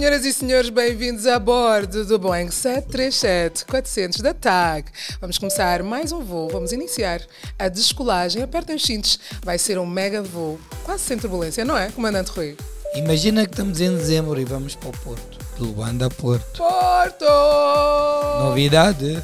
senhoras e senhores, bem-vindos a bordo do Boeing 737-400 da TAG. Vamos começar mais um voo, vamos iniciar a descolagem. Apertem os cintos, vai ser um mega voo, quase sem turbulência, não é, Comandante Rui? Imagina que estamos em dezembro e vamos para o Porto. De Luanda a Porto. Porto! Novidade.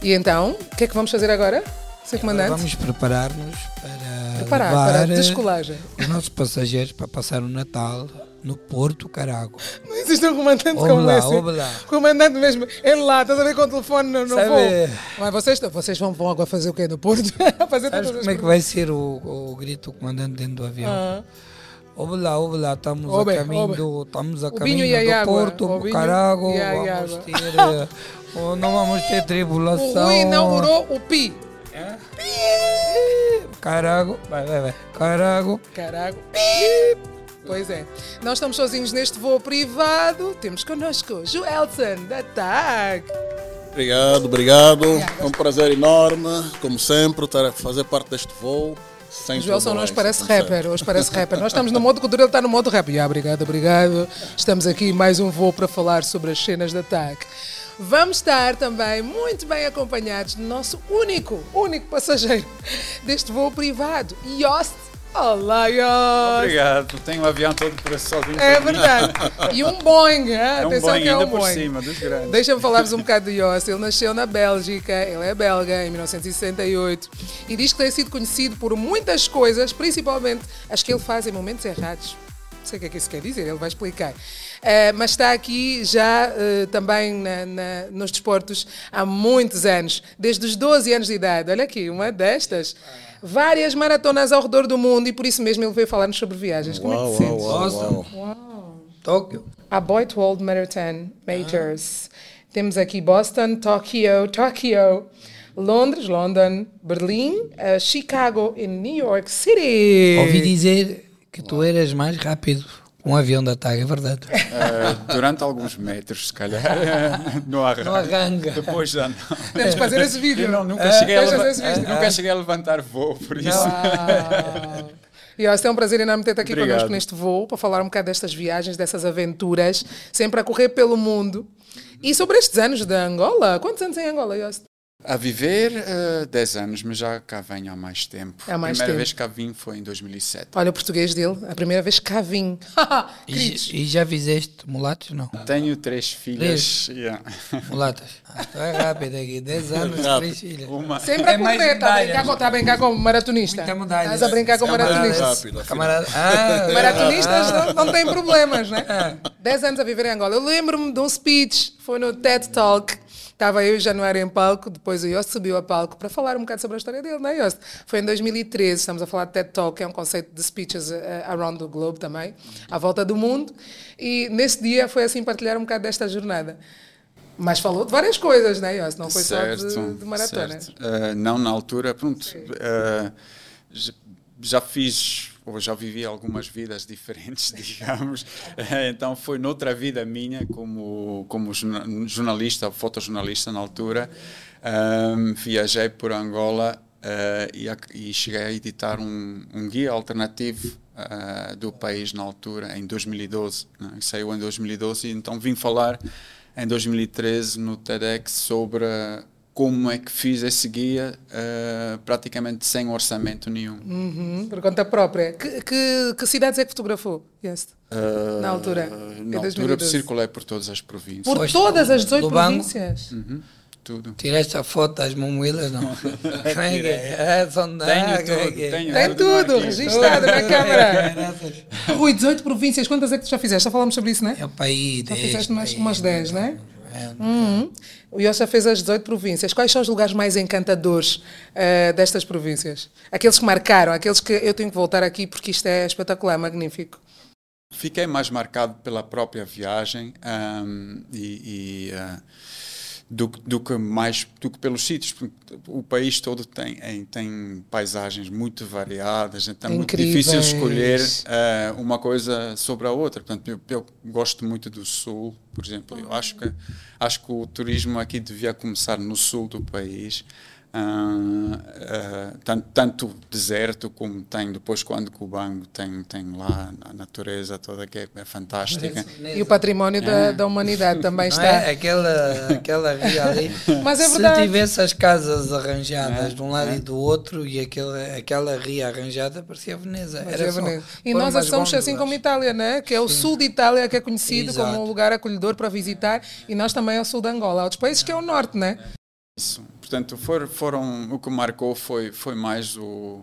E então, o que é que vamos fazer agora, Sr. Comandante? Vamos preparar-nos para Preparar levar para a eh, descolagem. os nossos passageiros para passar o Natal no Porto Carago. Não existe um comandante Ouve como esse. lá. Comandante mesmo, ele lá, estás a ver com o telefone no, no voo. Mas vocês, vocês vão, vão agora fazer o quê no Porto? fazer Sabes como é que vai ser o, o grito do comandante dentro do avião? Lá, ouve lá, estamos Ouve, a caminho, do, estamos a O caminho do água, Porto, o Carago, vamos ter, eh, oh, não vamos ter O tribulação. Rui inaugurou o PI. Carago, vai, vai, vai, Carago, Caraca. Pois é. Nós estamos sozinhos neste voo privado. Temos connosco Joelson, da TAG. Obrigado, obrigado. É um prazer enorme, como sempre, estar a fazer parte deste voo. Sem Joelson hoje parece rapper. Hoje parece rapper. Nós estamos no modo cultura, ele está no modo rap. Yeah, obrigado, obrigado. Estamos aqui mais um voo para falar sobre as cenas da TAG. Vamos estar também muito bem acompanhados do nosso único, único passageiro deste voo privado, Yost. Olá, Yost! Obrigado, tenho um avião todo por esse sozinho. É verdade. E um Boeing, hein? É um atenção Boeing que é ainda um por Boeing. cima, dos grandes. Deixa-me falar-vos um bocado do Yost. Ele nasceu na Bélgica, ele é belga, em 1968, e diz que tem sido conhecido por muitas coisas, principalmente as que ele faz em momentos errados. Não sei o que é que isso quer dizer, ele vai explicar. Eh, mas está aqui já eh, também na- na- nos desportos há muitos anos, desde os 12 anos de idade. Olha aqui, uma destas. Várias maratonas ao redor do mundo e por isso mesmo ele veio falar-nos sobre viagens. Como é que Uau, te uau, sentes? uau, Awesome. uau. Tóquio. a Boyd World Marathon Majors. Temos aqui Boston, Tóquio, Tóquio, Londres, London, Berlim, eh, Chicago e New York City. Ouvi dizer que tu eras mais rápido um avião da TAG, é verdade. Eh, durante alguns metros, se calhar, no arranque. No arranque. Depois já não. Temos que fazer esse vídeo. Eu não, nunca, cheguei a esse vídeo. nunca cheguei a levantar voo, por isso. E ó, é um prazer enorme ter-te aqui Obrigado. connosco neste voo para falar um bocado destas viagens, dessas aventuras, sempre a correr pelo mundo. E sobre estes anos de Angola, quantos anos em Angola, Yost? A viver eh, 10 anos, mas já cá venho há mais tempo. Há mais a primeira tempo. vez que cá vim foi em 2007. Olha o português dele, a primeira vez que cá vim. E, e já fizeste mulatos? Não. Tenho três filhas. yeah. Mulatas. Ah, tu é rápido aqui, 10 anos, Rápido. 3 filhas. Uma. Sempre a É mais correr, está a, brincar com, a brincar com maratonista. Estás a brincar com Camarada. maratonista. Rápido, afinal. Camarada. Ah, Maratonistas ah, não, não têm problemas, né? 10 anos a viver em Angola. Eu lembro-me de um speech, foi no TED Talk. Estava eu e Januário em palco, depois o Yost subiu a palco para falar um bocado sobre a história dele, não é, Yost? Foi em 2013, estamos a falar de TED Talk, que é um conceito de speeches eh, around the globe também, à volta do mundo. E nesse dia foi assim partilhar um bocado desta jornada. Mas falou de várias coisas, não é, Yost? Não foi só de, de maratona. certo. Eh, não na altura, pronto. eh, já, já fiz, ou já vivi algumas vidas diferentes, digamos. Eh, então foi noutra vida minha, como, como jorna- jornalista, fotojornalista na altura. Ahm, viajei por Angola eh, e, ac- e cheguei a editar um, um guia alternativo eh, do país na altura, em 2012. né? Saiu em 2012 e então vim falar em 2013 no TEDx sobre como é que fiz esse guia eh, praticamente sem orçamento nenhum. Uhum, por conta própria. Que, que, que cidades é que fotografou, Yost? Eh, Na altura, em Na altura 2012. circulei por todas as províncias. Por Foste todas as 18 Lubango? províncias. Uhum, tudo. Tiraste a foto das mamuilas, não? Como é que é? São da- Tenho é tudo, é? tenho Tem tudo, aqui. registado na câmara. Rui, 18 províncias, quantas é que tu já fizeste? Já falámos sobre isso, né? É o país, Já 10. fizeste umas, país. umas 10, né? É. Uhum. O já fez as 18 províncias. Quais são os lugares mais encantadores eh, destas províncias? Aqueles que marcaram, aqueles que eu tenho que voltar aqui porque isto é espetacular, magnífico. Fiquei mais marcado pela própria viagem ahm, e, e, ah, do, que- do que mais do que pelos sítios. O país todo tem, em- tem paisagens muito variadas, então é muito difícil escolher ah, uma coisa sobre a outra. Portanto, eu, eu gosto muito do sul, por exemplo. Eu acho que acho que o turismo aqui devia começar no sul do país. Uh, uh, tanto, tanto deserto como tem depois quando Cubango tem tem lá a natureza toda que é, é fantástica e o património da, É. da humanidade também Não está é? Aquela, aquela ria ali. Mas é Se verdade. tivesse as casas arranjadas É, de um lado é. e do outro e aquela, aquela ria arranjada parecia Veneza. Mas Era é bonito. E nós somos assim como Itália, né? que é o sul de Itália que é conhecido Exato. como um lugar acolhedor para visitar e nós também é o sul de Angola. Há outros países que é o norte, né? Isso. Portanto, for, foram o que marcou foi foi mais o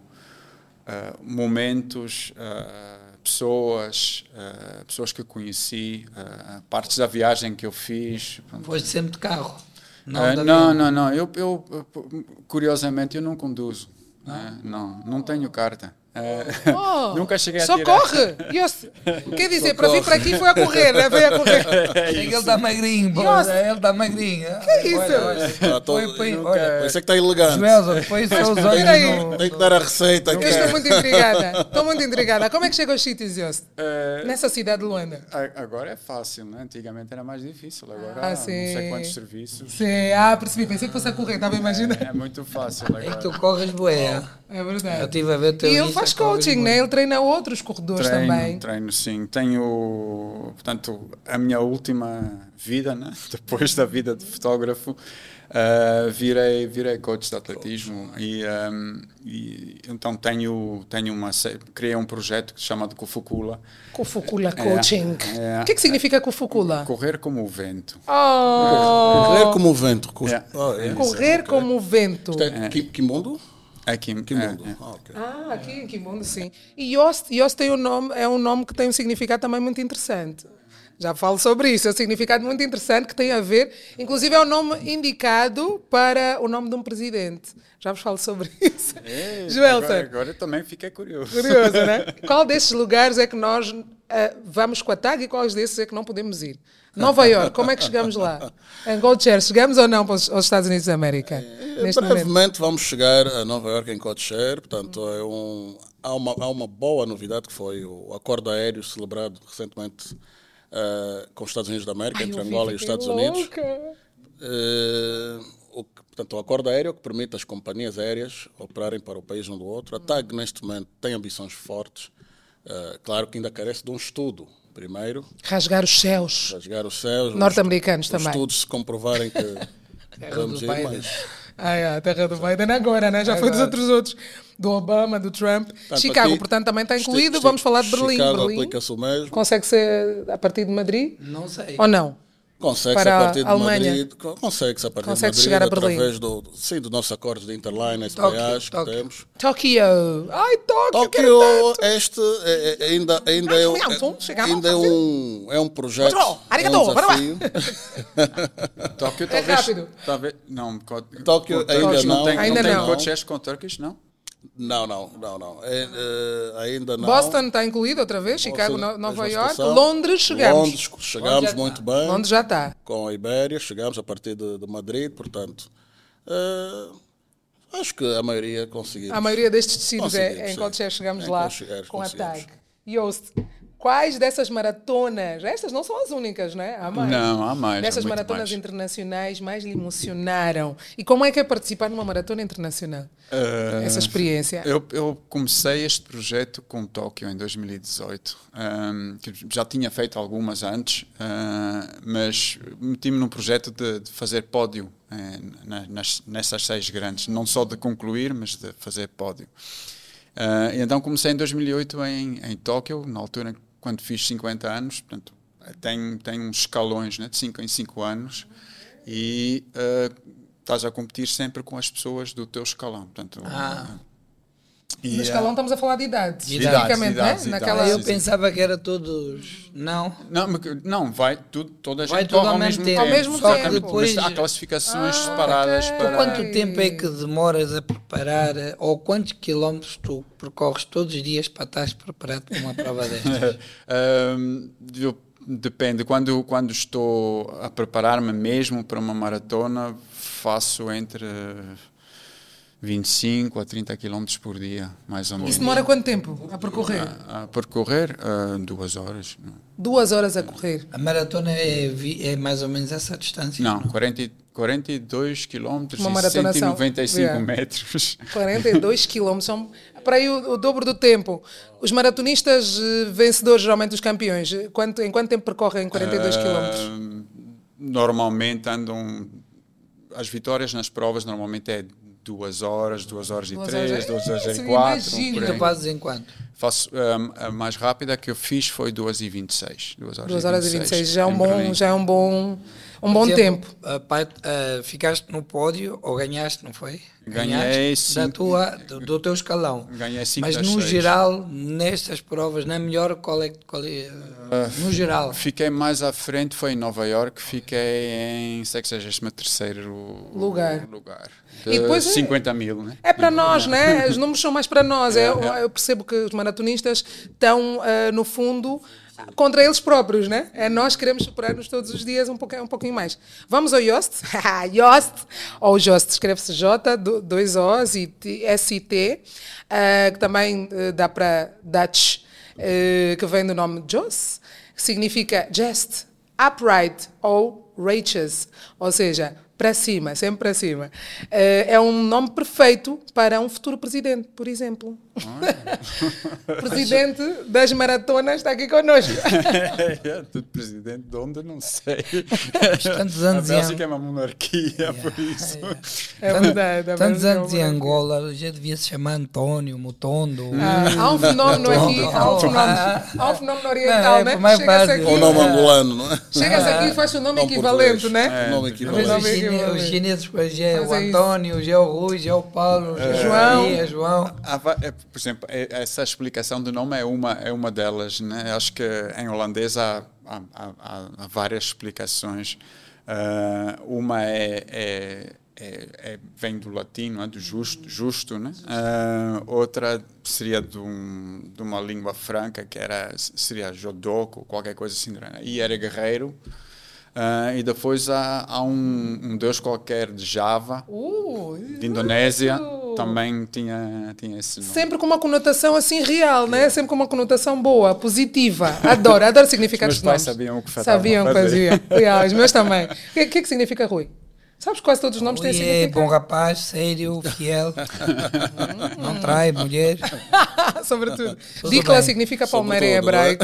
ah, momentos, ah, pessoas, ah, pessoas que conheci, partes da viagem que eu fiz. Pronto. Foste sempre de carro. Não, de não, não, não. Eu, eu, curiosamente, eu não conduzo. né? Não, não tenho carta. Ah, Oh, Nunca cheguei a Só tirar. corre! E eu se- Quer dizer, para vir para aqui foi a correr, né? Veio a correr. É ele está magrinho, pô. Nossa. Ele está magrinho. Que é isso? Ah, tô- Põe, põe, Por olha, isso é que está elegante. Joelson, põe só os olhos aí. no... Tem que dar a receita aqui. Eu estou muito intrigada. Estou muito intrigada. Como é que chega aos sítios, Yost? Eh, Nessa cidade de Luanda? Agora é fácil, né? Antigamente era mais difícil. Agora Ah, não sei quantos serviços. Sim, ah, percebi. Pensei que fosse a correr, estava a imaginar. É muito fácil É que agora. tu corres boé. É Eu verdade. estive a ver o teu E faz coaching, né? Ele treina outros corredores Treino, também. treino sim. Tenho, portanto, a minha última vida, né? depois da vida de fotógrafo, ah, virei, virei coach de atletismo e, ahm, e então tenho, tenho uma, criei um projeto que se chama de Kufukula, Kufukula Coaching. é. O que, é que significa Kufukula? correr como o vento. Oh, Correr como o vento. É. Ah, é. correr como o vento. Isto é Ki- Kimundo? Aqui, Kimundo. é, é. Ah, ok. Ah, aqui em Kimundo, sim. E Yost, Yost tem um nome, é um nome que tem um significado também muito interessante. Já falo sobre isso, é um significado muito interessante que tem a ver, inclusive é o nome indicado para o nome de um presidente. Já vos falo sobre isso. É, Joelson, agora, agora eu também fiquei curioso. curioso, né? Qual desses lugares é que nós ah, vamos com a tag e quais desses é que não podemos ir? Nova York, como é que chegamos lá? Em Chair, chegamos ou não para os- aos Estados Unidos da América? Neste momento. Brevemente vamos chegar a Nova York em codeshare, portanto é um, há, uma, há uma boa novidade que foi o acordo aéreo celebrado recentemente eh, com os Estados Unidos da América, Ai, entre Angola e os Estados Unidos. louca. Eh, o, que- portanto, o acordo aéreo que permite às companhias aéreas operarem para o país um do outro. A TAG, neste momento, tem ambições fortes. Eh, claro que ainda carece de um estudo, primeiro, Rasgar os céus. rasgar os céus. os- Norte-americanos os também. estudos se comprovarem que vamos do ir, mas Ah, é, a terra do Biden agora, né? Já foi dos outros outros. Do Obama, do Trump. Portanto, Chicago, aqui, portanto, também está incluído. Vamos falar de Berlim. Chicago Berlim aplica-se o mesmo. consegue ser a partir de Madrid? Não sei. Ou não? Consegue-se para a partir de. Madrid, co- consegue-se a partir Consegue de Madrid chegar a Berlim. através do, sim, dos nossos acordos de Interline, SPAs que Tóquio. Tóquio. temos. Ai, Tóquio, Tóquio, este é- é- ainda, ainda, é, um- Milton, chegamos ainda é, um, é um projeto, é um desafio. Tóquio É talvez. rápido. talvez não, Tóquio ainda não. tem, Ainda não. tem não. coaches com Turkish, não? Não, não, não, não. É, é, ainda não. Boston está incluído outra vez. Chicago, Boston, No- Nova York. Londres, chegamos. Londres, chegamos já muito está. bem. Londres já está. Com a Ibéria, chegamos a partir de, de Madrid, portanto. eh, acho que a maioria conseguimos. A maioria destes tecidos é, é em. Codeshare chegamos Em lá Codeshare com a tag. Yost, quais dessas maratonas, estas não são as únicas, não é? Há mais. Não, há mais, Dessas maratonas mais. internacionais mais lhe emocionaram. E como é que é participar numa maratona internacional? Essa experiência. Eu, eu comecei este projeto com Tóquio em 2018. ahm, que já tinha feito algumas antes, ah, mas meti-me num projeto de, de fazer pódio eh, na- nas, nessas seis grandes. Não só de concluir, mas de fazer pódio. E então comecei em 2008 em, em Tóquio, na altura quando fiz 50 anos. Portanto, tem, tem uns escalões né, de 5 em 5 anos. E ah, estás a competir sempre com as pessoas do teu escalão. Portanto, Ah. E, No escalão estamos a falar de idades, De especificamente, idades, né? idades, Naquela... Eu sim. pensava que era todos. Não. Não, não, vai tudo, toda a Vai gente tudo corre ao mesmo tempo. Ao mesmo Só tempo. que depois. Mas há classificações Ah, separadas ok. para. Quanto tempo é que demoras a preparar ou quantos quilómetros tu percorres todos os dias para estar preparado para uma prova destas? Eu- depende. Quando, quando estou a preparar-me mesmo para uma maratona, faço entre 25 a 30 km por dia, mais ou menos. Isso demora quanto tempo a percorrer? A percorrer uh, duas horas. Duas horas a correr. A maratona é, é mais ou menos essa distância? Não, 40, 42 km e maratonação. 195 Yeah. metros. 42 quilómetros, são para aí o, o dobro do tempo. Os maratonistas eh, vencedores, geralmente os campeões, eh, quanto, em quanto tempo percorrem 42 quilómetros? Ah, normalmente andam. As vitórias nas provas normalmente é duas horas, duas horas e Duas três, horas. duas horas Isso, e quatro. imagino. por Tu aí. fazes em quanto? Faço, um, a mais rápida que eu fiz foi 2 e 26. 2 horas, 2 horas e 26, já é um em Berlim. bom, já é um bom, um bom tempo. a- ficaste no pódio ou ganhaste, não foi? Ganhei Ganhaste da cinco- tua, do, do teu escalão. Ganhei cinco Mas das no seis. geral, nestas provas, na melhor, qual é, qual é Ah, no geral? Fiquei mais à frente, foi em Nova York, fiquei em 63 Lugar. lugar. E De depois é- 50 mil, né? É para nós, né? Os números são mais para nós. É, eu percebo que os maratonistas estão, ah, no fundo, contra eles próprios, né? É nós que queremos superar-nos todos os dias um pouquinho, um pouquinho mais. Vamos ao Yost. Yost, ou Jost, escreve-se J, do- dois O's e S-I-T, ah, que também eh, dá para Dutch, eh, que vem do nome Jos, que significa just, upright ou righteous, ou seja, para cima, sempre para cima. Eh, é um nome perfeito para um futuro presidente, por exemplo. presidente das maratonas está aqui connosco. é, presidente de onde, não sei. Tantos anos a em Bélgica é uma monarquia, por isso. É verdade. é Tantos verdade. anos em Angola, já devia se chamar António, Mutondo. Ah, há um fenómeno aqui, há um fenómeno, há um fenómeno oriental, Não, é né? por mais Chegas parte. aqui, O nome angolano, não é? chegas aqui e faz o nome Não equivalente, né? O nome Mas equivalente. os, chine- os chineses, pois, já é o é isso. Antônio, já é o Rui, já é o Paulo, já é o João. João. Por exemplo, é- essa explicação do nome é uma, é uma delas. Né? Acho que em holandês há, há, há- há várias explicações. Ah, uma é, é- é- é- vem do latim, não é? do justo, justo né? Ah, outra seria de, um- de uma língua franca, que era, seria jodoco, qualquer coisa assim. E era guerreiro. Ah, e depois há, há um, um deus qualquer de Java, Uh, de Indonésia, uh. Também tinha, tinha esse nome. Sempre com uma conotação assim real, né? Sempre com uma conotação boa, positiva. Adoro, adoro significados Os meus pais nomes. sabiam o que a Sabiam, faziam. Yeah, os meus também. O que, que é que significa Rui? Sabes quase todos os nomes têm Rui é significado. bom rapaz, sério, fiel, não trai mulher. Sobretudo. Tudo Dikla significa palmeira em hebraico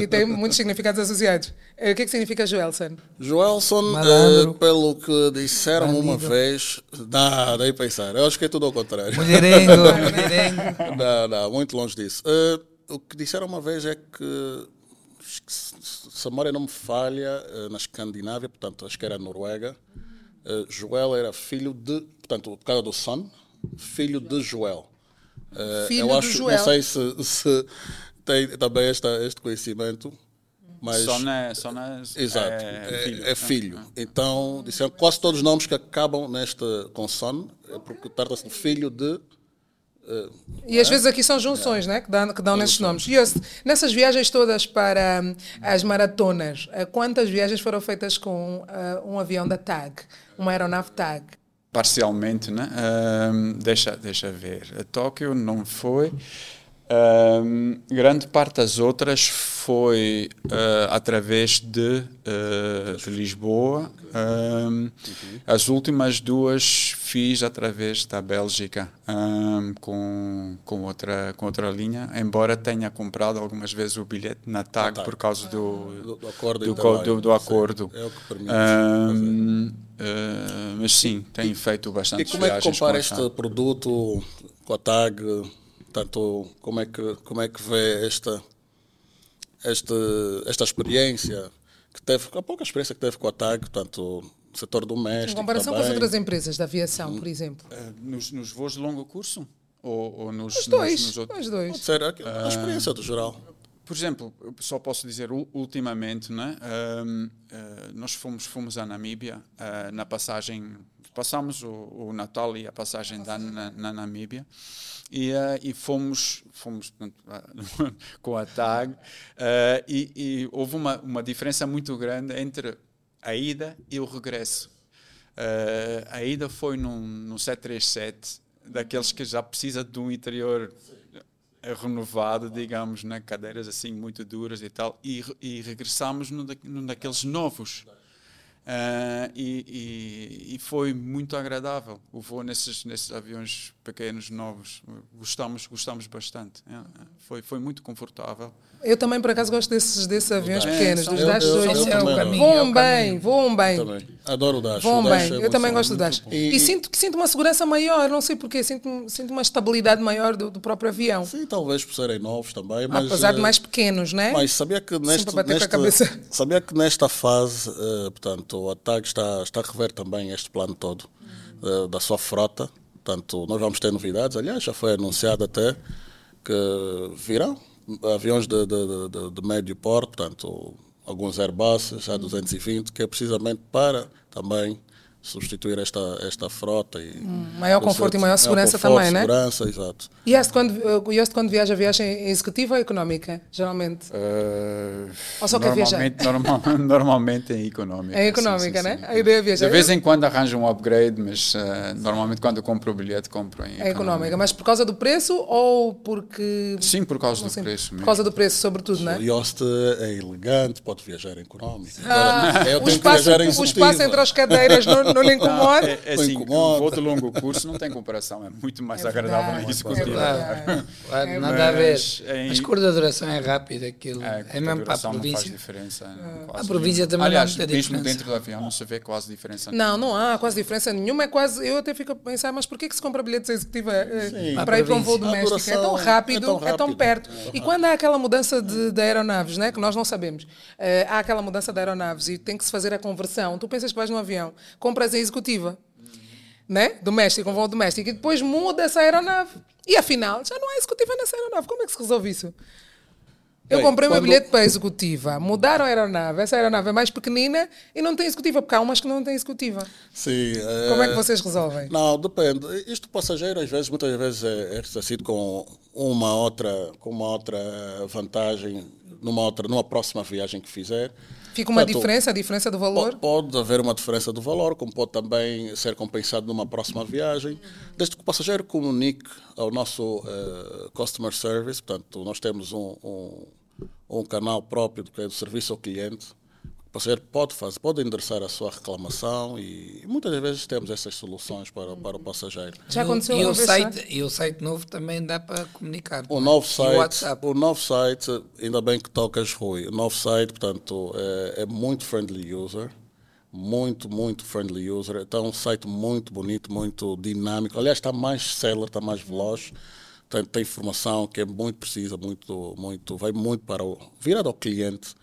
e tem muitos significados associados. Eh, O que é que significa Joelson? Joelson, eh, pelo que disseram uma Bandido. vez, nada aí pensar. Eu acho que é tudo ao contrário. Mulherengo, mulherengo. Não, não, muito longe disso. Eh, o que disseram uma vez é que, acho que se se a memória não me falha, na Escandinávia, portanto, acho que era a Noruega, eh, Joel era filho de, portanto, por causa do Son, filho de Joel. Eh, Filho eu acho, Joel. não sei se, se tem também esta, este conhecimento, mas. Só na, só na, Exato, é, é, filho. é filho. Então, disseram quase todos os nomes que acabam neste com son é porque trata-se de filho de. E às vezes aqui são junções né, que dão, que dão nesses nomes. E Yost, nessas viagens todas para hum, as maratonas, eh, quantas viagens foram feitas com eh, um avião da TAG, uma aeronave TAG? Parcialmente, né? Ahm, deixa, deixa ver. A Tóquio não foi. Ahm, grande parte das outras foi ah, através de, ah, de Lisboa. Ahm, As últimas duas fiz através da Bélgica ahm, com, com, outra, com outra linha, embora tenha comprado algumas vezes o bilhete na TAG por causa do, Do- do acordo do, do, do acordo. É o que permite Ahm, ah, mas sim, tenho feito bastante E como é que compara com este produto com a TAG? Tanto, como é que, como é que vê esta, esta, esta experiência que teve, a pouca experiência que teve com a TAG, tanto no setor Em doméstico comparação com as também. outras empresas da aviação, por exemplo. Ah, nos, nos voos de longo curso? Ou, ou nos, Os dois, nos, nos outros? os Pode dois. ser a, a experiência do geral. Por exemplo, só posso dizer ultimamente, né? ah, nós fomos, fomos à Namíbia ah, na passagem, passamos o, o Natal e a passagem da, na, na Namíbia e, ah, e fomos, fomos ah, com a TAG ah, e, e houve uma, uma diferença muito grande entre a ida e o regresso. Ah, a ida foi num, num 737 daqueles que já precisa de um interior renovado, digamos, né? cadeiras assim muito duras e tal, e, e no, da, daqueles novos. Uh, e, e, e, foi muito agradável o voo nesses, nesses aviões pequenos, novos. Gostamos, gostamos bastante. É, foi, foi muito confortável. Eu também, por acaso, gosto desses, desses aviões É, pequenos, são- dos Dash eu- 2. eu também não. Voam É o bem, caminho. voam bem. Também. Adoro o Dash. Voam O Dash bem. é Eu também gosto do Dash. E- E, sinto, que sinto uma segurança maior, não sei porquê, sinto, sinto uma estabilidade maior do, do próprio avião. Sim, talvez por serem novos também, mas... Apesar de eh, mais pequenos, né? Mas sabia que neste, neste- sabia que nesta fase, eh, portanto, a TAG está, está a rever também este plano todo eh, da sua frota. Portanto, nós vamos ter novidades. Aliás, já foi anunciado até que virão aviões de, de, de- de- médio porte, portanto, alguns Airbus já 220, que é precisamente para também substituir esta, esta frota. E, maior conforto e maior segurança conforto, também, né? segurança, exato. E este quando, o Yost quando viaja, viaja em executiva ou económica, geralmente? Uh, Ou só quer viajar? normalmente, normal, normalmente é económica. É sim, económica, sim, né? sim. A ideia é viajar. De vez em quando arranjo um upgrade, mas uh, normalmente quando eu compro o bilhete, compro em É económica, mas por causa do preço ou porque. Sim, por causa Não do sei, preço Por mesmo. causa do preço, sobretudo, não é? O Yost é elegante, pode viajar em económico. Ah, Agora, eu o, tenho espaço, que viajar em o espaço entre as cadeiras não, não lhe incomoda. É, é Não assim, incomoda. o voo de longo curso não tem comparação, é muito mais É agradável verdade, na executiva. é Claro, verdade. claro, É nada a ver. Mas em- Mas curta duração é rápido aquilo. É, É, mesmo para a duração não faz província. diferença. Ah. A província nenhuma. também não Aliás, muita mesmo dentro do avião não se vê quase diferença. Não, não há quase diferença nenhuma. É quase, eu até fico a pensar, mas por que, se compra bilhetes executiva eh, Sim. para ir para um voo doméstico? É tão rápido, é tão é tão rápido. perto. E quando há aquela mudança de, de aeronaves, né, que nós não sabemos, eh, há aquela mudança de aeronaves e tem que se fazer a conversão. Tu pensas que vais no avião, compras em executiva, né? doméstico, um voo doméstico, e depois muda essa aeronave. E afinal, já não há executiva nessa aeronave. Como é que se resolve isso? Eu Bem, comprei o meu quando- bilhete para a executiva, mudaram a aeronave, essa aeronave é mais pequenina e não tem executiva, porque há umas que não têm executiva. Sim, Como é que eh, vocês resolvem? Não, depende. Isto passageiro às vezes, muitas vezes é, é ressarcido com uma outra, com uma outra vantagem numa outra, numa próxima viagem que fizer. Fica uma Portanto, diferença, a diferença do valor? po- Pode haver uma diferença do valor, como pode também ser compensado numa próxima viagem, desde que o passageiro comunique ao nosso eh, customer service. Portanto, nós temos um, um, um canal próprio do que é do serviço ao cliente. O passageiro pode fazer, pode endereçar a sua reclamação e muitas vezes temos essas soluções para, para o passageiro. Já aconteceu e, uma o site, e o site novo também dá para comunicar. O é? novo E site, WhatsApp. o novo site, ainda bem que tocas, Rui. O novo site, portanto, é, é muito friendly user. Muito, muito friendly user. Está um site muito bonito, muito dinâmico. Aliás, está mais seller, está mais veloz. Tem, tem informação que é muito precisa, muito, muito, vai muito para o virado ao cliente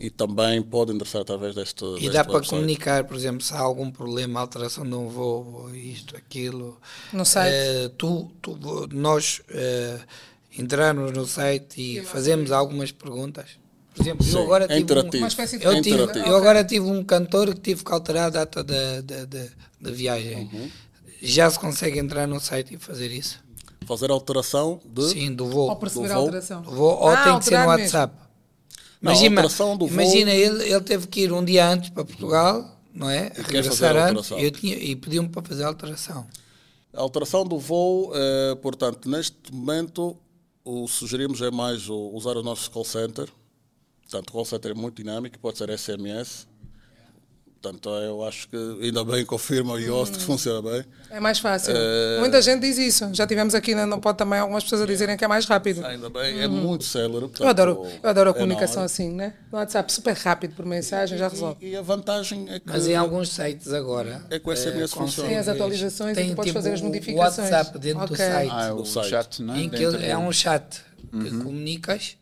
e também pode endereçar através deste. E deste dá para website. comunicar, por exemplo, se há algum problema, alteração de um voo, ou isto, aquilo. No site. Eh, tu, tu- nós eh, entrarmos no site e fazemos algumas perguntas. Por exemplo, Sim, eu agora é tive interativo. um, Uma espécie de eu, tive, interativo. eu agora tive um cantor que tive que alterar a data da, da, da, da viagem. Uhum. Já se consegue entrar no site e fazer isso? Fazer alteração de. Sim, do Ou voo. perceber do a voo? alteração? Do voo ou Ah, tem que ser no alterar mesmo. Não, Imagina, voo- imagina ele, ele teve que ir um dia antes para Portugal, não é? quer Regressar antes alteração. eu tinha, e pediu-me para fazer a alteração. A alteração do voo, eh, portanto, neste momento, o sugerimos é mais o- usar o nosso call center. Portanto, o call center é muito dinâmico, pode ser SMS. Portanto, eu acho que ainda bem confirma o Yoast que funciona bem. É mais fácil. Eh, Muita gente diz isso. Já tivemos aqui na no Pode também algumas pessoas a dizerem que é mais rápido. Ainda bem, é muito célere. Eu adoro, eu adoro a é comunicação não, é- assim, né? No WhatsApp, super rápido, por mensagem, já resolve. E, e a vantagem é que. Mas em alguns sites agora. É que o SMS eh, funciona. Tem as atualizações e tem tu podes tipo fazer as o modificações. WhatsApp dentro do Ok. site. Ah, é o Do site. chat, não é? em que é do- um chat que Uhum. comunicas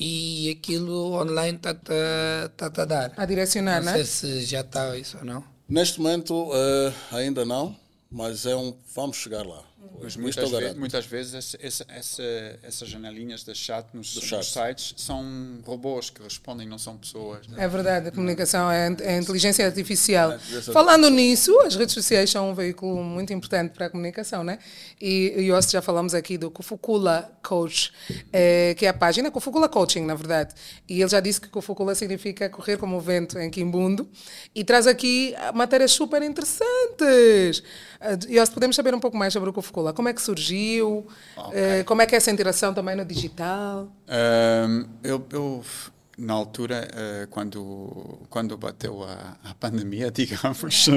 e aquilo online está-te a- está-te a dar. A direcionar, não né? sei se já está isso ou não. Neste momento, eh, ainda não, mas é um. Vamos chegar lá. Mas Isto muitas, ve muitas vezes essa, essa, essa- essas janelinhas de chat nos, Do nos chat. sites são robôs que respondem, não são pessoas. né? É verdade, a comunicação é, é inteligência artificial. inteligência Falando nisso, as redes sociais são um veículo muito importante para a comunicação, né? E, e hoje já falamos aqui do Kufukula Coach, eh, que é a página Kufukula Coaching, na verdade. E ele já disse que Kufukula significa correr como o vento em Quimbundo e traz aqui matérias super interessantes. Ah, E nós podemos saber um pouco mais sobre o Kufukula Coca-Cola? Como é que surgiu? Eh, como é que é essa interação também no digital? Ahm, eu, eu, na altura, eh, quando, quando bateu a, a pandemia, digamos,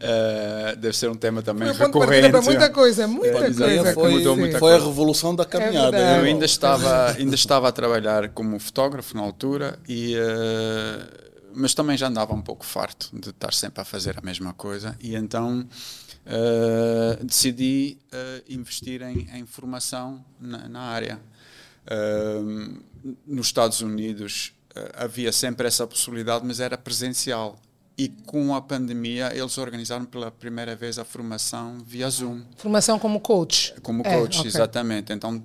eh, deve ser um tema também Foi um recorrente. para muita coisa, muita Pandemia coisa. foi, mudou muita foi a coisa. revolução da caminhada. verdade. hein, Eu ainda estava, ainda estava a trabalhar como fotógrafo na altura, e, eh, mas também já andava um pouco farto de estar sempre a fazer a mesma coisa. E então eh, decidi eh, investir em, em formação na, na área. Eh, nos Estados Unidos havia sempre essa possibilidade, mas era presencial. E com a pandemia, eles organizaram pela primeira vez a formação via Zoom. Formação como coach. Como É, coach, ok. exatamente. Então,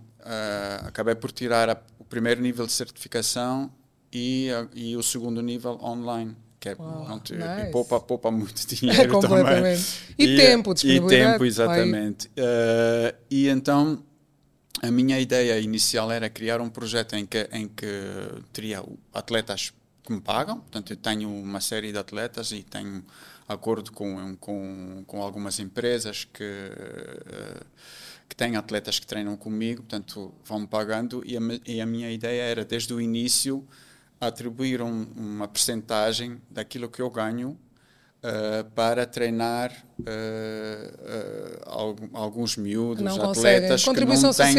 acabei por tirar a- o primeiro nível de certificação e, e o segundo nível online, que é, pronto, e nice. poupa, poupa muito dinheiro Completamente. também. E tempo, E disponibilidade, tempo, exatamente. Eh, e então, a minha ideia inicial era criar um projeto em que, em que teria atletas que me pagam. Portanto, eu tenho uma série de atletas e tenho acordo com, com, com algumas empresas que, eh, que têm atletas que treinam comigo, portanto, vão me pagando. E a, e a minha ideia era, desde o início, atribuir um, uma percentagem daquilo que eu ganho eh, para treinar eh, algu- alguns miúdos, não atletas que não têm,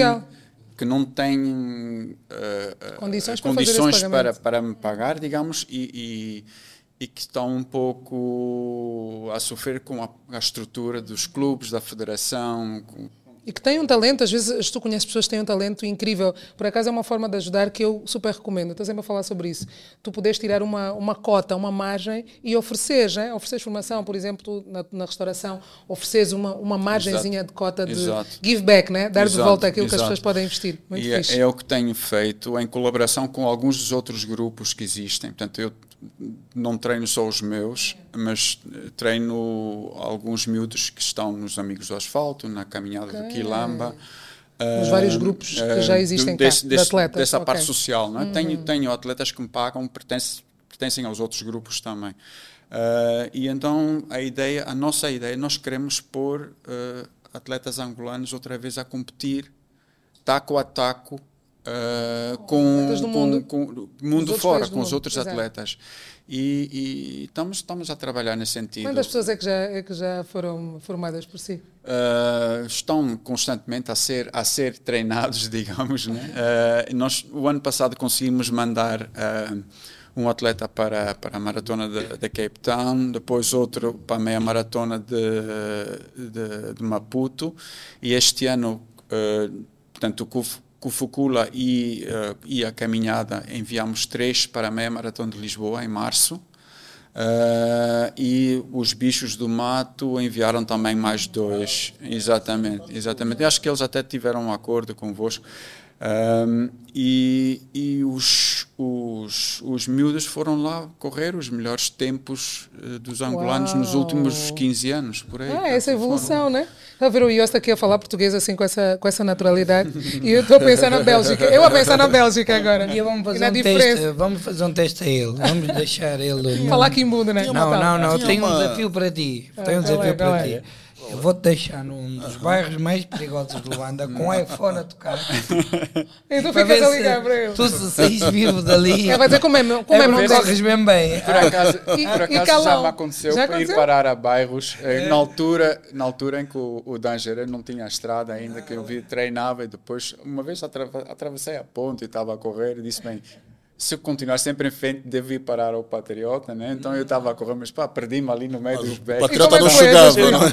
que não têm Condições para condições para, pagamento. para me pagar, digamos, e, e, e que estão um pouco a sofrer com a, a estrutura dos clubes, da federação, com- E que tem um talento, às vezes tu conheces pessoas que têm um talento incrível. Por acaso é uma forma de ajudar que eu super recomendo. Estou sempre a falar sobre isso. Tu podes tirar uma, uma cota, uma margem e ofereceres, né? formação, por exemplo, na, na restauração, ofereceres uma, uma margenzinha de cota de Exato. give back, né? dar de Exato, volta aquilo que as exato. pessoas podem investir. Muito e é, fixe. é o que tenho feito em colaboração com alguns dos outros grupos que existem. Portanto, eu não treino só os meus, mas eh, treino alguns miúdos que estão nos Amigos do Asfalto, na Caminhada do Quilamba. Nos ah, vários grupos que ah, já existem cá, desse- de desse- atletas, Dessa ok. Uhum. parte social. Não é? tenho, tenho atletas que me pagam, pertencem, pertencem aos outros grupos também. Ah, e então a ideia, a nossa ideia, nós queremos pôr ah, atletas angolanos outra vez a competir taco a taco ah, com, com- mundo. com- do Os mundo fora, com os mundo, outros exato. atletas. E, e estamos, estamos a trabalhar nesse sentido. Quantas pessoas é que já, é que já foram formadas por si? Uh, estão constantemente a ser a ser treinados, digamos, né? Uh, nós o ano passado conseguimos mandar uh, um atleta para para a maratona de, de Cape Town, depois outro para a meia maratona de, de, de Maputo e este ano, uh, portanto, o Kuf- Kufukula e, uh, e a caminhada enviamos três para a meia maratona de Lisboa em março. Ah, e os bichos do mato enviaram também mais dois. Exatamente, exatamente. Eu acho que eles até tiveram um acordo convosco. Ahm, e e os, os, os miúdos foram lá correr os melhores tempos eh, dos angolanos nos Uau. últimos 15 anos, por aí. Ah, essa evolução, né? Está a ver o Yosta aqui a falar português assim com essa, com essa naturalidade. e eu estou a pensar na Bélgica. Eu a pensar na Bélgica agora. E vamos E fazer, na um diferença. teste, vamos fazer um teste a ele. Vamos deixar ele. Falar quimbundo, né? Tinha Não, não, não. Tenho um uma- desafio para ti. Tenho um desafio para ti. Eu vou-te deixar num dos bairros mais perigosos de Luanda com o iPhone a tocar. E tu Para ficas a ligar para ele. tu se saís vivo dali. É, vai dizer como é, como é, é Deus. corres bem bem. Por acaso, E- por e acaso já me aconteceu, Já para aconteceu? ir parar a bairros, eh, na, altura, na altura em que o, o Danger não tinha a estrada ainda, que eu vi, treinava e depois, uma vez atrava- atravessei a ponte e estava a correr e disse, bem, se eu continuar sempre em frente, devo ir parar ao Patriota, né? Então eu estava a correr, mas pá, perdi-me ali no meio dos O becos. Patriota como é não chegava, não é?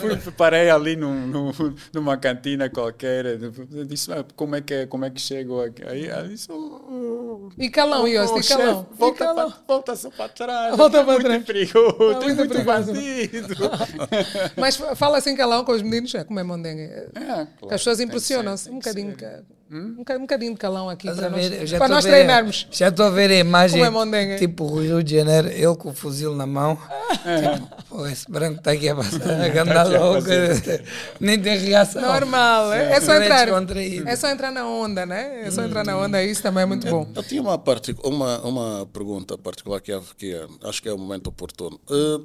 Fui- fui- parei ali num, num- numa cantina qualquer, eu disse, "Ah, como é que, é- como é que chego aqui? Aí ela disse, "Oh, oh, E calão, Yosta, Oh, e calão. chefe, volta, E calão. para, volta só para trás. Volta é para muito trás. perigoso, Ah, tem muito muito perigoso. bandido. Mas fala assim calão com os meninos, é como é mondengue. É, claro, As pessoas impressionam-se. Um bocadinho, ca- um boca- um bocadinho de calão aqui para nós, ver? Eu já para nós ver- treinarmos. Já estou a ver a imagem, Como é tipo Rio de Janeiro, ele com o fuzil na mão. Tipo, pô, esse branco está aqui a passar, a ganda louca. Nem tem reação. Normal, é, é só é entrar. É só entrar na onda, né? É só entrar na onda, isso também é muito bom. Eu tinha uma, partic- uma, uma pergunta particular que, é- que é- acho que é o momento oportuno. Eh,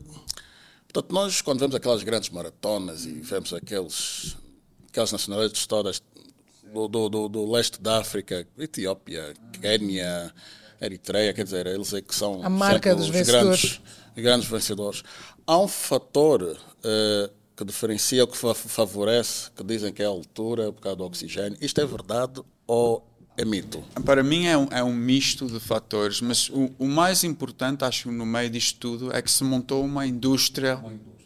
Portanto, nós, quando vemos aquelas grandes maratonas e vemos aqueles, aquelas nacionalidades todas do, do, do, do leste da África, Etiópia, Quênia, Eritreia, quer dizer, eles é que são A marca sempre dos os vencedores. grandes, grandes vencedores. Há um fator eh, que diferencia, que fa- favorece, que dizem que é a altura por causa do oxigênio. Isto é verdade ou é mito? Para mim é um, é um misto de fatores, mas o, o mais importante, acho, no meio disto tudo, é que se montou uma indústria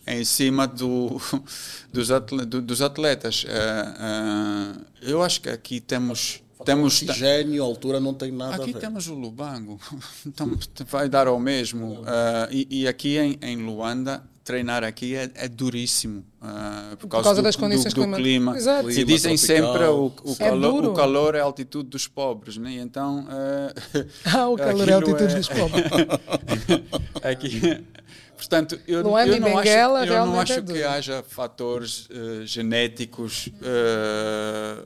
em cima do, dos, atle- do- dos atletas. Eh, eh, eu acho que aqui temos... temos Oxigênio, altura não tem nada Aqui a ver. temos o Lubango, então vai dar ao mesmo. Ah, e, e aqui em, em Luanda, treinar aqui é, é duríssimo ah, por causa, causa do, das do- condições do, clima- clima. Exato. E Clima dizem tropical. sempre o, o, É calor, o calor é a altitude dos pobres, né? E então ah, Ah, o calor é a altitude dos pobres. aqui, portanto, eu, eu não Benguela acho, eu não realmente é acho que haja fatores eh, genéticos eh,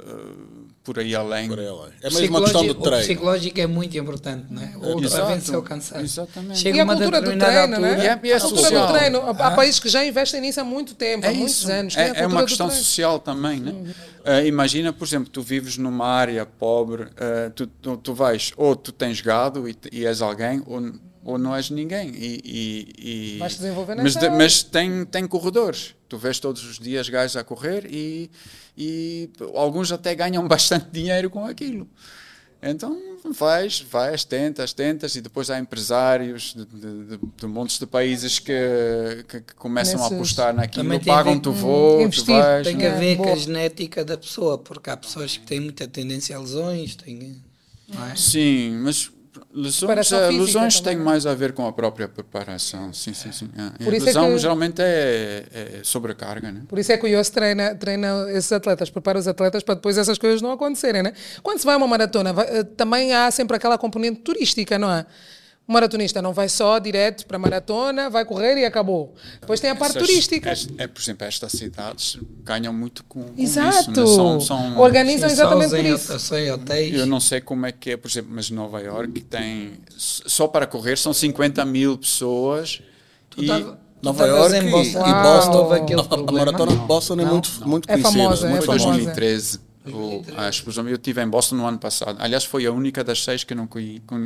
por aí além. Por aí além. É mesmo uma questão do O treino. psicológico é muito importante, não é? O Exato. para vencer o cansaço. Exatamente. Chega E a uma cultura do treino, né? altura, E é- e é a cultura social. do treino. Há há países que já investem nisso há muito tempo, há É muitos isso. anos. É, é cultura uma questão social também, né? Ah, imagina, por exemplo, tu vives numa área pobre, ah, tu, tu, tu vais, ou tu tens gado e, e és alguém, ou, ou não és ninguém. E, e, e- Vais desenvolver mas, área. mas tem, tem corredores. Tu vês todos os dias gajos a correr e, e alguns até ganham bastante dinheiro com aquilo. Então vais, vais, tentas, tentas, e depois há empresários de, de, de, de montes de países que, que, que começam Nesses- a apostar naquilo, pagam-te o voo, tu vais. Tem É, a ver com boa. a genética da pessoa, porque há pessoas que têm muita tendência a lesões, têm, não é? Sim, mas lesões, eh, física lesões têm mais a ver com a própria preparação. Sim, sim, sim. É. Por a isso é lesão que- geralmente é, é sobrecarga, né? Por isso é que o IOS treina, treina esses atletas, prepara os atletas para depois essas coisas não acontecerem, né? Quando se vai a uma maratona, vai- eh, também há sempre aquela componente turística, não é? O maratonista não vai só direto para a maratona, vai correr e acabou. Depois tem a parte Essas- turística. É, por exemplo, estas cidades ganham muito com, com Exato. isso. né? São, são, Organizam Sim, exatamente por isso. hot- Só em hotéis. Eu não sei como é que é, por exemplo, mas Nova York tem só para correr são 50 mil pessoas e tava- Nova York em e, Boston, e. Boston, houve aquele a- a maratona de Não. Boston é Não. muito, muito É conhecida. famosa, é muito foi famosa. 2013. O, a explosão. Eu estive em Boston no ano passado. Aliás, foi a única das seis que eu não,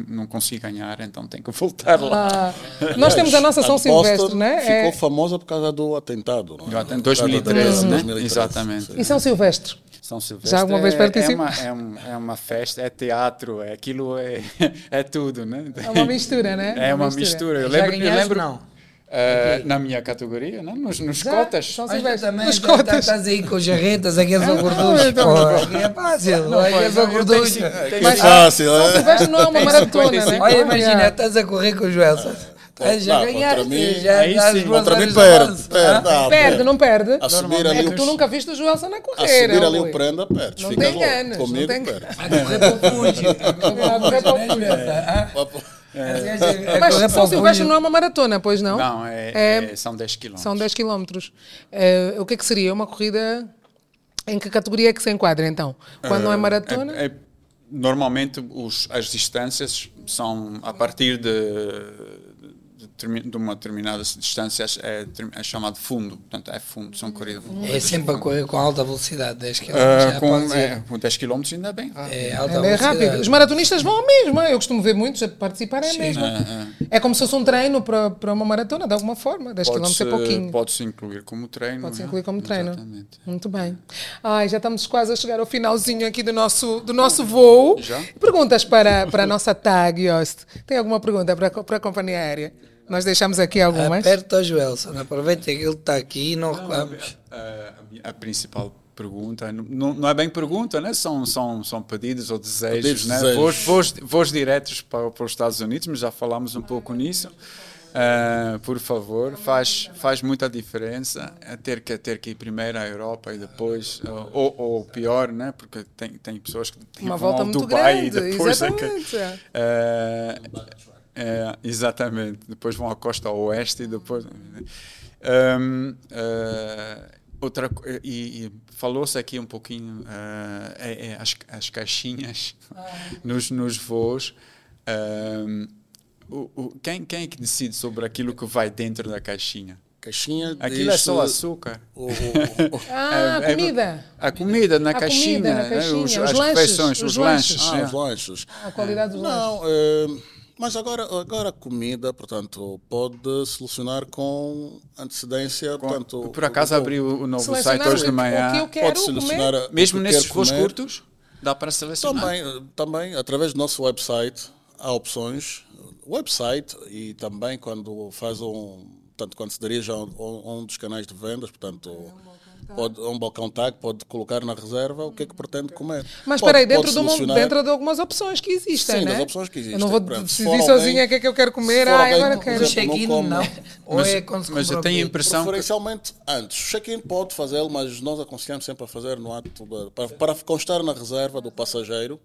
não consegui ganhar, então tenho que voltar lá. Ah, nós temos a nossa São Boston Silvestre, né? Ficou É, famosa por causa do atentado. Não é? Do atentado, Por causa da 2013, né? 2013, Exatamente. sim. e São Silvestre. São Silvestre Já alguma vez é- participou? É uma, é, é uma festa, é teatro, é, aquilo é, é tudo, né? É uma mistura, né? É uma mistura. Eu Já lembro, eu ganhaste? lembro Não. Eh, na minha categoria, né? nos, nos Já, cotas. São Mas Silvestre. também Nos tá- cotas. estás aí com os jarretas, aqueles gorduchos. então, pô, aqui é fácil. Aqueles não, Que cinco- fácil, São é? Silvestre não é uma maratona, 55. né? Olha, imagina, estás a correr com os Welson. Ah, Já Não, contra ganhaste. mim- Já Aí sim. duas Contra mim horas perde. Perde, Ah, ah, Perde, não perde? A subir ali, É que tu o- nunca viste o Joelson a a correr. subir é, ali o prenda, perdes. Não Fica tem louco. ganas, não Comigo, tem- perdes. A correr para o Fuji. A correr para o Fuji. Ah, a Mas correr para São o Silvestre não é uma maratona, pois não? Não, é, É- é- são 10 quilómetros. São 10 km. O que é que seria? Uma corrida. Em que categoria é que se enquadra então? Quando não é maratona? É- é- normalmente os- as distâncias são a partir de, de, uma determinada distância é, ter- é chamado fundo. Portanto, é fundo, são corridas. É sempre a correr com alta velocidade, 10 km. Ah, já com, pode é, com 10 km ainda é bem rápido. É alta É rápido. Os maratonistas vão ao mesmo. Eu costumo ver muitos a participarem a mesma. É como se fosse um treino para, para uma maratona, de alguma forma. 10 km é pouquinho. Pode-se incluir como treino. Pode-se é? incluir como treino. Exatamente. Muito bem. Ai, já estamos quase a chegar ao finalzinho aqui do nosso, do nosso voo. Já? Perguntas para, para a nossa tag, Yost. Tem alguma pergunta para, para a companhia aérea? Nós deixamos aqui algumas. Aperta o Joelson, aproveita que ele está aqui e não reclames. A, a a principal pergunta, não, não é bem pergunta, né? são, são, são pedidos ou desejos, Pedidos, né? desejos. Voos, voos, voos diretos para, para os Estados Unidos, mas já falámos um pouco nisso. Ah, por favor, faz, faz muita diferença é ter que, ter que ir primeiro à Europa e depois, ah, ou, ou pior, né? porque tem, tem pessoas que têm Uma volta ao muito Dubai grande, e depois é que- exatamente. É, é, exatamente. Depois vão à costa oeste e depois. Hum, é, outra e, e falou-se aqui um pouquinho é, é, é as, as caixinhas nos, nos voos. Hum, o, o- quem, quem é que decide sobre aquilo que vai dentro da caixinha? caixinha Aquilo é só açúcar. o- o- o- Ah, É- é- comida. A comida na A caixinha, comida na né? caixinha, Os, os as lanches, refeições, os os lanches. lanches. ah, é. os lanches. A qualidade dos lanches. Não, eh, mas agora, agora a comida, portanto, pode solucionar com antecedência. portanto, Por acaso o- abri o, novo site hoje de manhã. o que eu quero pode selecionar comer. Mesmo nesses voos curtos, dá para selecionar. Também, também, através do nosso website, há opções. Website e também quando faz um. Portanto, quando se dirige a um, a um dos canais de vendas, portanto, pode, a um balcão tag, pode colocar na reserva o que é que pretende comer. Mas Pode- espera aí, dentro, de solucionar- dentro de algumas opções que existem, Sim, né? das opções que Eu não existem. vou Pronto, decidir sozinha o que é que eu quero comer. Ah, alguém agora que quero. check-in não não. Ou Mas, é quando se mas eu tenho a impressão que Preferencialmente antes. O check-in pode fazê-lo, mas nós aconselhamos sempre a fazer no ato da- para, para constar na reserva do passageiro.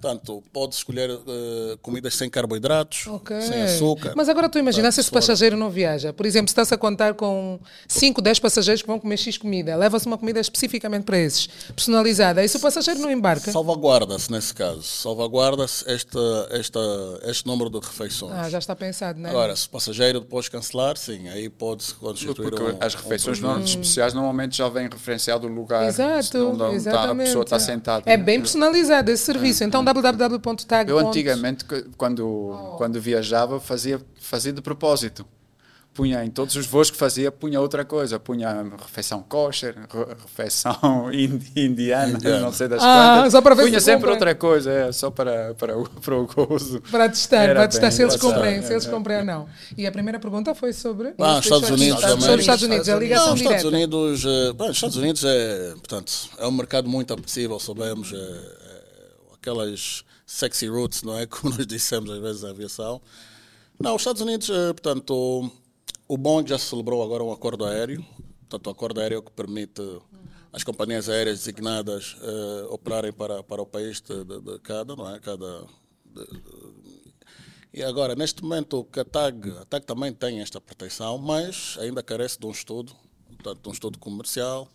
Portanto, pode escolher eh, comidas sem carboidratos, Ok. sem açúcar. Mas agora tu imaginas se esse passageiro não viaja. Por exemplo, se está-se a contar com 5, 10 passageiros que vão comer X comida, leva-se uma comida especificamente para esses, personalizada. E se o passageiro não embarca? Salvaguarda-se nesse caso. Salvaguarda-se esta, esta, este número de refeições. Ah, já está pensado, né? Agora, se o passageiro depois cancelar, sim, aí pode-se constituir porque um, as um refeições não- especiais normalmente já vem referenciado o lugar Exato, onde onde está- a exatamente. pessoa está sentada. É bem personalizado esse serviço. Então, www.tag. Eu antigamente, quando, quando viajava, fazia, fazia de propósito. Punha em todos os voos que fazia, punha outra coisa. Punha refeição kosher, re- refeição indi- indiana, não sei das Ah, quantas. só para ver punha se sempre outra coisa, é, só para, para, o, para o gozo. Para testar, Era para testar se eles cumprem, se eles cumprem ou não. E a primeira pergunta foi sobre. Ah, Estados Unidos sobre também. os Estados Unidos, a ligação Não, os Estados direta. Unidos, eh, bem, os Estados Unidos é, portanto, é um mercado muito apetecível, sabemos, é, é, aquelas sexy routes, não é? Como nós dissemos às vezes na aviação. Não, os Estados Unidos, eh, portanto, o, bom é que já celebrou agora um acordo aéreo, portanto, o acordo aéreo que permite as companhias aéreas designadas eh, operarem para, para o país de, de- de cada, não é? Cada, e agora, neste momento, o que a TAG, a TAG também tem esta proteção, mas ainda carece de um estudo, portanto, de um estudo comercial,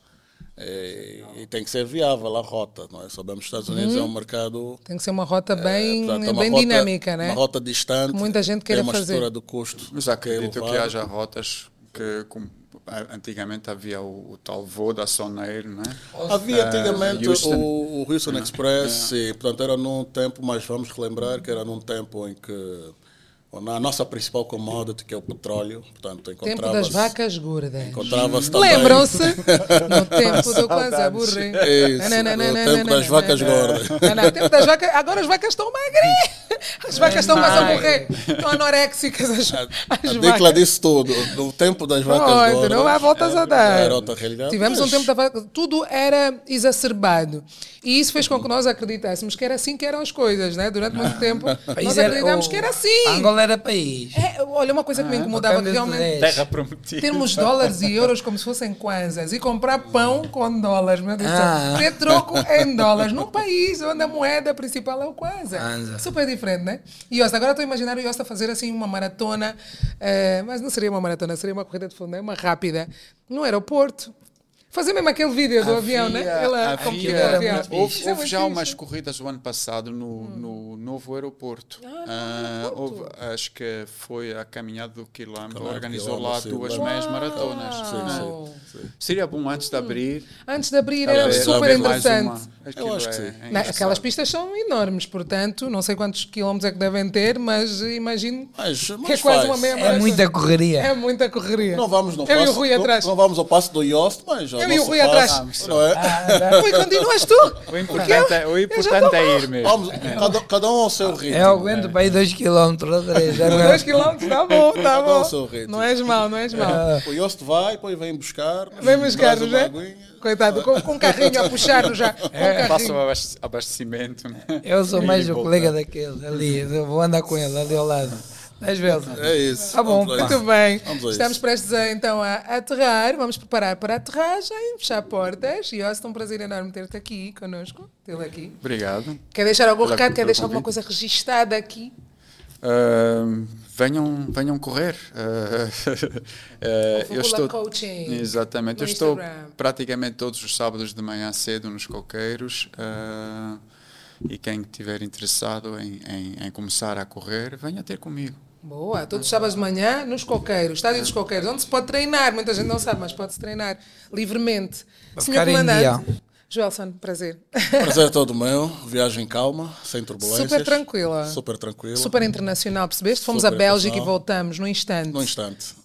eh, e, tem que ser viável a rota. Não é? Sabemos que os Estados Unidos é um mercado Tem que ser uma rota bem, eh, portanto, é uma bem rota- dinâmica, né? Uma rota distante, Muita gente tem queira uma fazer. estrutura de custo. Mas acredito que haja rotas que, como, a- antigamente havia o, o tal voo da Sonair, não é? Havia Ah, antigamente Houston. o, o Houston Express, e, portanto era num tempo, mas vamos relembrar que era num tempo em que na nossa principal commodity, que é o petróleo, portanto Tempo das vacas gordas. encontrava-se também Lembram-se? No tempo do quase aburri. Isso, no tempo das vacas gordas. Não, não, tempo das vacas. Agora as vacas estão magras. As vacas estão mais a morrer. Estão anoréxicas as, A as Dicla vacas. disse tudo. No tempo das vacas Pronto, gordas. não há voltas a dar. Era outra realidade. Tivemos um mas- tempo da vaca, tudo era exacerbado. E isso fez com que nós acreditássemos que era assim que eram as coisas, né? Durante muito tempo, nós acreditámos que era assim. Angola era país. É, olha, uma coisa que me incomodava de realmente. 10. Terra prometida. Termos dólares e euros como se fossem kwanzas e comprar pão com dólares, meu Deus do Ah. céu. Ter troco em dólares num país onde a moeda principal é o kwanza. Kwanza. Super diferente, né? E Yosta, agora estou a imaginar o Yosta fazer assim uma maratona, eh, mas não seria uma maratona, seria uma corrida de fundo, né? uma rápida, no aeroporto. Fazer mesmo aquele vídeo do avião, né? Ela havia- no avião. muito houve, é houve já umas corridas o ano passado no, no novo aeroporto. Ah, houve- acho que foi a caminhada do quilómetro, do organizou lá sim, duas lembro. meias maratonas. Uau. Sim, sim. Seria bom antes de abrir. Antes de abrir, era super haver mais interessante. Aquilo acho que é- sim. é Não, aquelas pistas são enormes, portanto, não sei quantos quilómetros é que devem ter, mas imagino Mas, que é mas quase faz. uma meia É muita correria. É muita correria. Não vamos no Eu passo, e o Rui não- atrás. Não vamos ao passo do Yost, mas Eu e o Rui atrás. Não é? Rui, continuas tu? O Porque importante, é, o importante é ir mesmo. Vamos, cada, cada um ao seu ritmo. Eu aguento para ir 2 km ou 3. Dois quilómetros, tá bom, tá Cada um ao bom. seu ritmo. Não és mau, não és mau. O Yost vai, depois vem buscar. Vem buscar, não é? Coitado, com, com um carrinho a puxar já. Um Faço o abastecimento. né? Eu sou mais o colega daquele ali. Eu vou andar com ele ali ao lado. Dez vezes. É isso. Tá bom. Muito bem. Estamos prestes a, então a aterrar. Vamos preparar para a aterragem, fechar portas. E ó, é um prazer enorme ter-te aqui connosco, tê-lo aqui. Obrigado. Quer deixar algum Pela- recado? Quer deixar alguma convite. coisa registada aqui? Uh, venham, venham correr. Uh, uh, eu estou Coaching exatamente. no Eu estou Instagram. praticamente todos os sábados de manhã cedo nos coqueiros. uh, e quem estiver interessado em, em, em começar a correr, venha ter comigo. Boa, todos os sábados de manhã nos coqueiros, estádio dos coqueiros, onde se pode treinar, muita gente não sabe, mas pode-se treinar livremente. Para Senhor Comandante. Joelson, prazer. Prazer é todo meu. Viagem calma, sem turbulências. Super tranquila. Super tranquila. Super internacional, percebeste? Fomos Super à Bélgica e voltamos num instante. Num instante.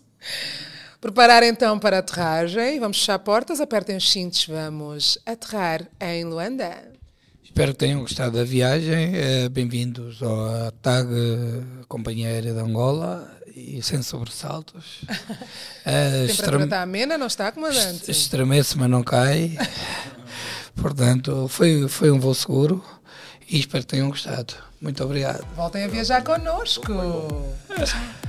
Preparar então para a aterragem, vamos fechar portas, apertem os cintos, vamos aterrar em Luanda. Espero que tenham gostado da viagem. Eh, Bem-vindos à TAG Companhia Aérea de Angola e sem sobressaltos. Eh, A temperatura está amena, não está, comandante? Estremece, mas não cai. Portanto, foi, foi um voo seguro e espero que tenham gostado. Muito obrigado. Voltem a viajar connosco.